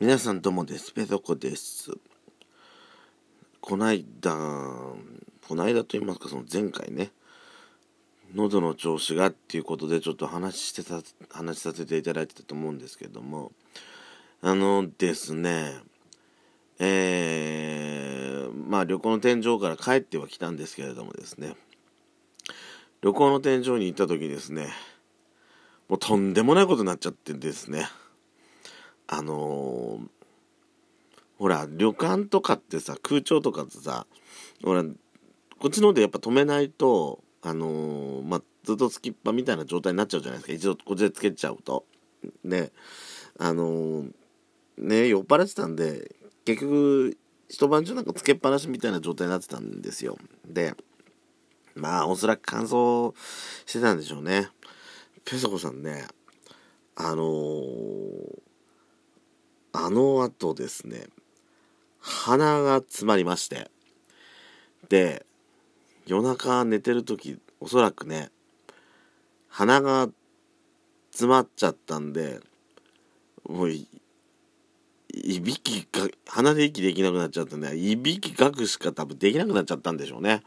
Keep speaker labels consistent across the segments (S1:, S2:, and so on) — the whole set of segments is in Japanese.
S1: 皆さんどうもです。ペソコです。こないだ、こないだと言いますか、その前回ね、喉の調子がっていうことでちょっと話してた、話させていただいてたと思うんですけども、あのですね、えー、まあ旅行の天井から帰ってはきたんですけれどもですね、旅行の天井に行った時ですね、もうとんでもないことになっちゃってですね、あのー、ほら、旅館とかってさ、空調とかってさ、ほら、こっちの方でやっぱ止めないと、あのー、まあ、ずっとつきっぱみたいな状態になっちゃうじゃないですか。一度こっちでつけちゃうと。ね、あのー、ね、酔っ払ってたんで、結局、一晩中なんかつけっぱなしみたいな状態になってたんですよ。で、まあ、おそらく乾燥してたんでしょうね。ペソコさんね、あのーあの後ですね、鼻が詰まりまして、で、夜中寝てる時、おそらくね、鼻が詰まっちゃったんで、もうい、びきが、鼻で息できなくなっちゃったんで、いびきかくしか多分できなくなっちゃったんでしょうね。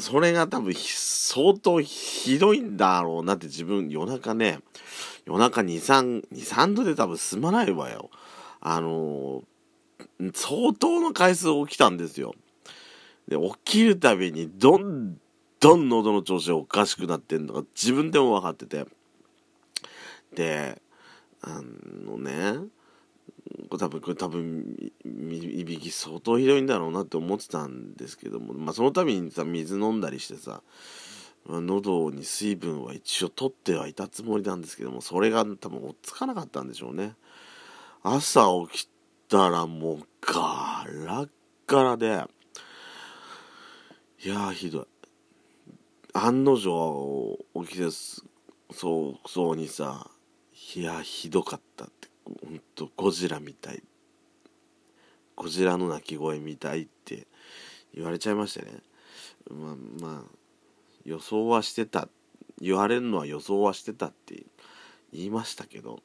S1: それが多分相当ひどいんだろうなって自分夜中ね、夜中2、3、2、3度で多分済まないわよ。あのー、相当の回数起きたんですよ。で、起きるたびにどんどん喉の調子がおかしくなってんのが自分でも分かってて。で、あのね、多分これ多分いびき相当ひどいんだろうなって思ってたんですけども、まあ、その度にさ水飲んだりしてさまあ喉に水分は一応取ってはいたつもりなんですけどもそれが多分追っつかなかったんでしょうね朝起きたらもうガラッガラでいやひどい案の定起きてそうそうにさいやひどかったほんとゴジラみたい。ゴジラの鳴き声みたいって言われちゃいましてね。まあまあ予想はしてた。言われるのは予想はしてたって言いましたけど。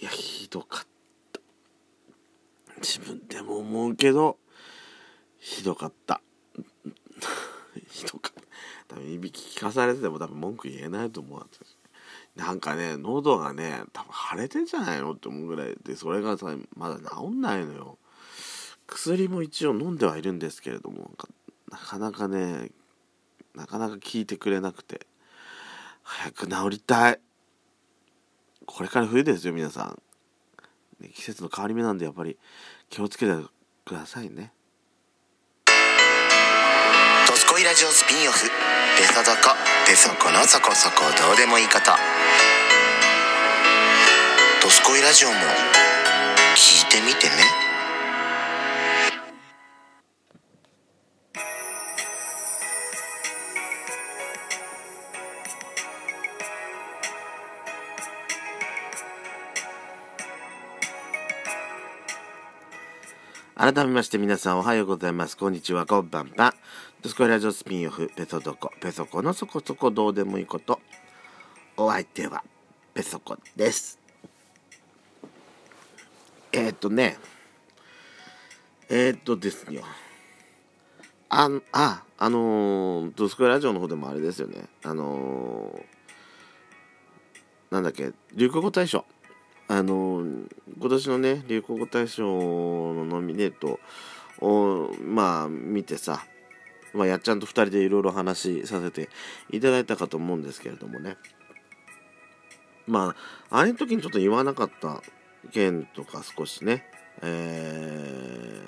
S1: いやひどかった。自分でも思うけどひどかった。ひどかった。多分いびき聞かされてても多分文句言えないと思うんですなんかね喉がね多分腫れてんじゃないのって思うぐらいでそれがさまだ治んないのよ。薬も一応飲んではいるんですけれどもなかなかねなかなか効いてくれなくて。早く治りたい。これから冬ですよ皆さん、ね、季節の変わり目なんでやっぱり気をつけてくださいね「
S2: ドスコイラジオスピンオフ」「ベソドコベソコのそこそこどうでもいいこと」「ドスコイラジオ」も聞いてみてね。
S1: 改めまして皆さんおはようございます。こんにちは、こんばんは。ドスコイラジオスピンオフ、ペソドコ、ペソコのそこそこどうでもいいこと。お相手は、ペソコです。えー、っとね、えー、っとですよ。あ、あ、あのー、ドスコイラジオの方でもあれですよね。あのー、なんだっけ、流行語大賞。あの今年のね流行語大賞のノミネートをまあ見てさ、まあ、やっちゃんと2人でいろいろ話させていただいたかと思うんですけれどもね。まああれの時にちょっと言わなかった件とか少しね。え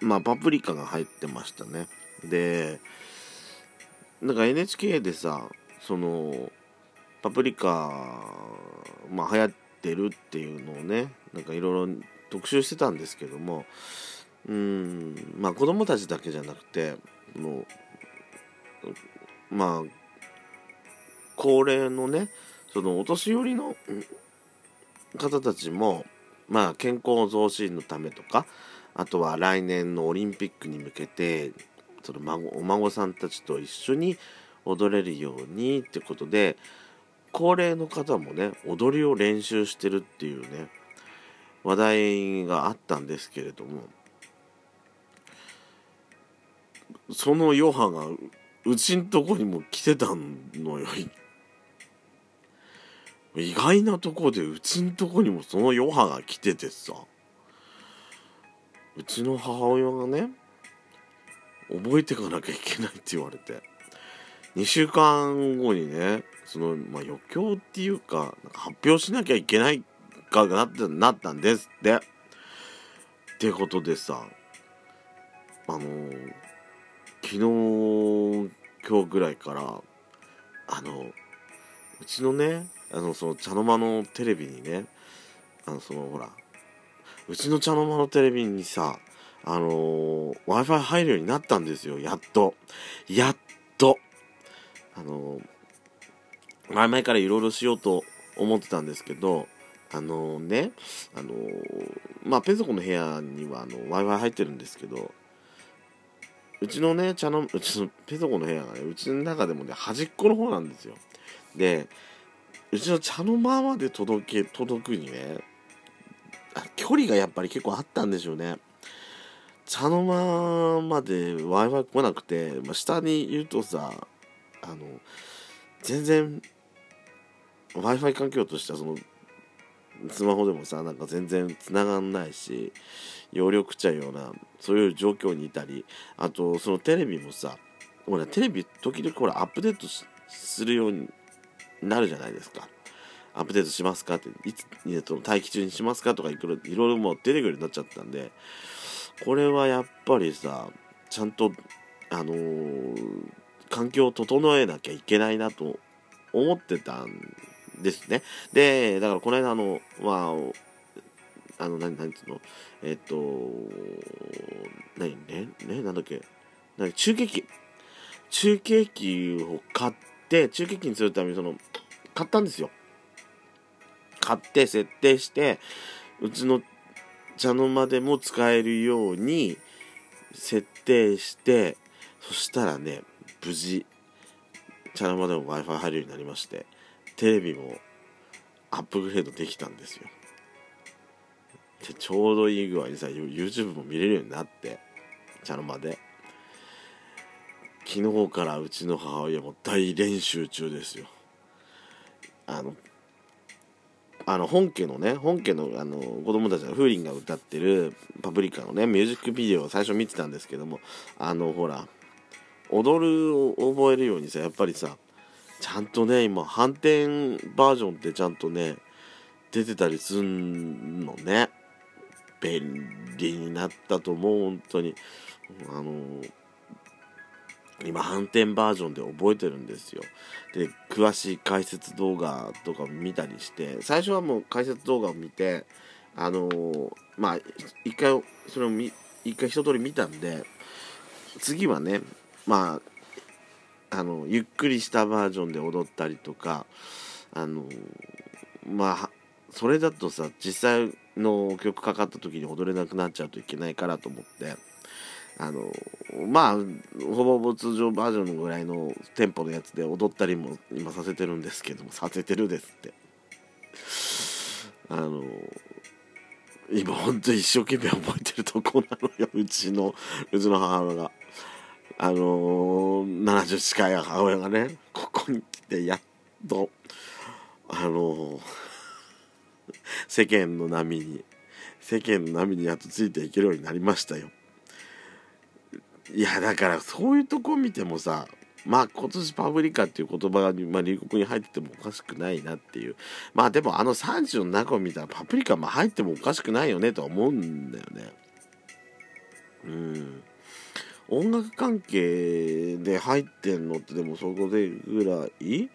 S1: ー、まあパプリカが入ってましたね。でなんか NHK でさそのパプリカ、まあ、流行ってるっていうのをねなんかいろいろ特集してたんですけどもうん。まあ子供たちだけじゃなくてもうまあ高齢のねそのお年寄りの方たちもまあ健康増進のためとかあとは来年のオリンピックに向けてその孫お孫さんたちと一緒に踊れるようにってことで高齢の方もね踊りを練習してるっていうね話題があったんですけれどもその余波がうちんとこにも来てたのよ。意外なとこでうちんとこにもその余波が来ててさ。うちの母親がね覚えてかなきゃいけないって言われて。2週間後にねその、まあ、余興っていうか発表しなきゃいけないかがなってなったんですって。ってことでさあのー、昨日今日ぐらいからあのうちのねあのその茶の間のテレビにねあのそのほらうちの茶の間のテレビにさあの、w i f i 入るようになったんですよやっと。やっと。あの、前々からいろいろしようと思ってたんですけどあのー、ねあのまあペソコの部屋には w i f i 入ってるんですけどうちのね茶のうちのペソコの部屋がねうちの中でもね端っこの方なんですよ。でうちの茶の間まで届け届くにね距離がやっぱり結構あったんでしょうね。茶の間まで w i f i 来なくて、まあ、下にいるとさあの全然 w i f i 環境としてはそのスマホでもさなんか全然繋がんないし容量食っちゃうようなそういう状況にいたりあとそのテレビもさほらテレビ時々ほらアップデートするようになるじゃないですか。アップデートしますかっていつ、えと、待機中にしますかとかいろいろもう出てくるようになっちゃったんでこれはやっぱりさちゃんとあのー、環境を整えなきゃいけないなと思ってたんですね。でだからこの間あのまああの何何つうの？えっ、と何？ね？ね？なんだっけ？何中継機。中継機を買って中継機にするためにその買ったんですよ。買って設定してうちの茶の間でも使えるように設定してそしたらね無事茶の間でも w i f i 入るようになりましてテレビもアップグレードできたんですよ。でちょうどいい具合にさ YouTube も見れるようになって茶の間で。昨日からうちの母親も大練習中ですよ。あのあの本家のね本家のあの子供たちの風鈴が歌ってるパプリカのねミュージックビデオを最初見てたんですけどもあのほら踊るを覚えるようにさやっぱりさちゃんとね今反転バージョンってちゃんとね出てたりすんのね。便利になったと思う本当に。あの今反転バージョンで覚えてるんですよ。で詳しい解説動画とか見たりして最初はもう解説動画を見てあの、まあ一回それを一回一通り見たんで次はねまああのゆっくりしたバージョンで踊ったりとかあの、まあそれだとさ実際の曲かかった時に踊れなくなっちゃうといけないからと思って。あのまあほぼほぼ通常バージョンのぐらいのテンポのやつで踊ったりも今させてるんですけどもさせてるですって。あの今ほんと一生懸命覚えてるとこなのようちのうちの母親が。あのー、70近い母親がねここに来てやっとあのー、世間の波に世間の波にやっとついていけるようになりましたよ。いやだからそういうとこ見てもさまあ今年パブリカっていう言葉が、まあ、流行に入っててもおかしくないなっていう。まあでもあの30の中を見たらパプリカも入ってもおかしくないよねとは思うんだよね。うん。音楽関係で入ってんのってでもそこでぐらい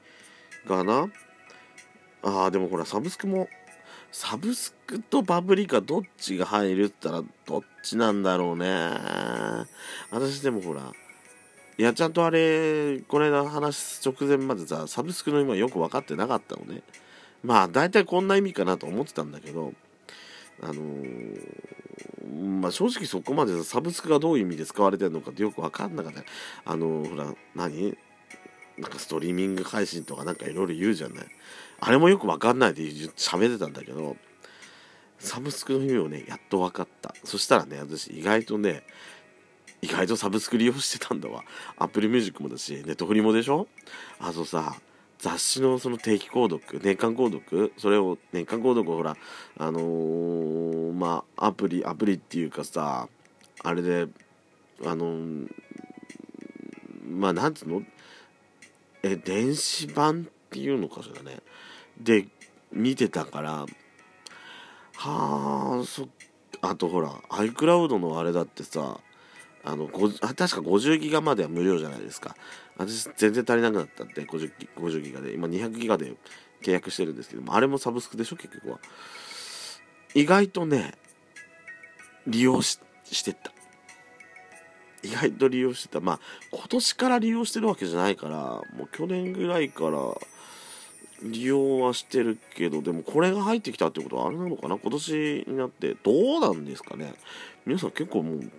S1: かな？ああでもほらサブスクもサブスクとパブリカどっちが入るって言ったらどっちなんだろうね。私でもほら、いや、ちゃんとあれ、この間話す直前までさ、サブスクの今よく分かってなかったのね。まあ、大体こんな意味かなと思ってたんだけど、あのー、まあ正直そこまでサブスクがどういう意味で使われてるのかってよく分かんなかった。あのー、ほら、何？なんかストリーミング配信とかなんかいろいろ言うじゃないあれもよくわかんないで喋ってたんだけどサブスクの意味をねやっと分かった。そしたらね私意外とね意外とサブスク利用してたんだわ。Apple Music もだし、ネットフリもでしょ？あとさ、雑誌のその定期購読、年間購読、それを、年間購読をほら、あのー、まあ、アプリ、アプリっていうかさ、あれで、あのー、まあ、なんつうの？え、電子版っていうのかしらね。で、見てたから、はあ、そあとほら、iCloud のあれだってさ、あの確か50ギガまでは無料じゃないですか。私全然足りなくなったって 50, 50ギガで。今200ギガで契約してるんですけどもあれもサブスクでしょ結局は。意外とね利用してった。意外と利用してた。まあ今年から利用してるわけじゃないからもう去年ぐらいから利用はしてるけどでもこれが入ってきたってことはあれなのかな？今年になってどうなんですかね？皆さん結構もう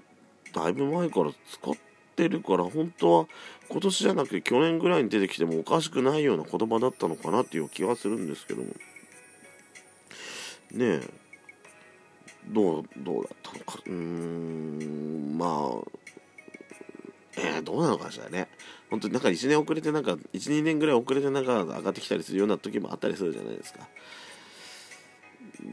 S1: だいぶ前から使ってるから本当は今年じゃなくて去年ぐらいに出てきてもおかしくないような言葉だったのかなっていう気はするんですけども。ねえ。どうどうだったのか？うーんまあえー、どうなのかしらね。本当になんか1年遅れてなんか12年ぐらい遅れてなんか上がってきたりするような時もあったりするじゃないですか。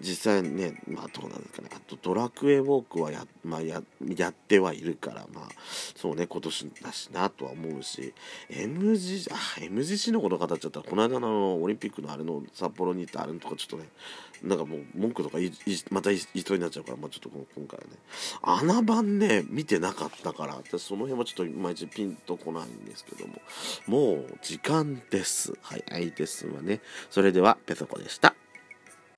S1: 実際ね、まあどうなんですかね、あとドラクエウォークはや,、まあや、やってはいるから、まあそうね、今年だしなとは思うし、MG、あ、MGC のこと語っちゃったら、この間のオリンピックのあれの札幌に行ったあれのとかちょっとね、なんかもう文句とかいいまた言いそうになっちゃうから、まあちょっと今回はね、穴番ね、見てなかったから、私その辺はちょっといまいちピンとこないんですけども、もう時間です。はい、いですわね。それでは、ペソコでした。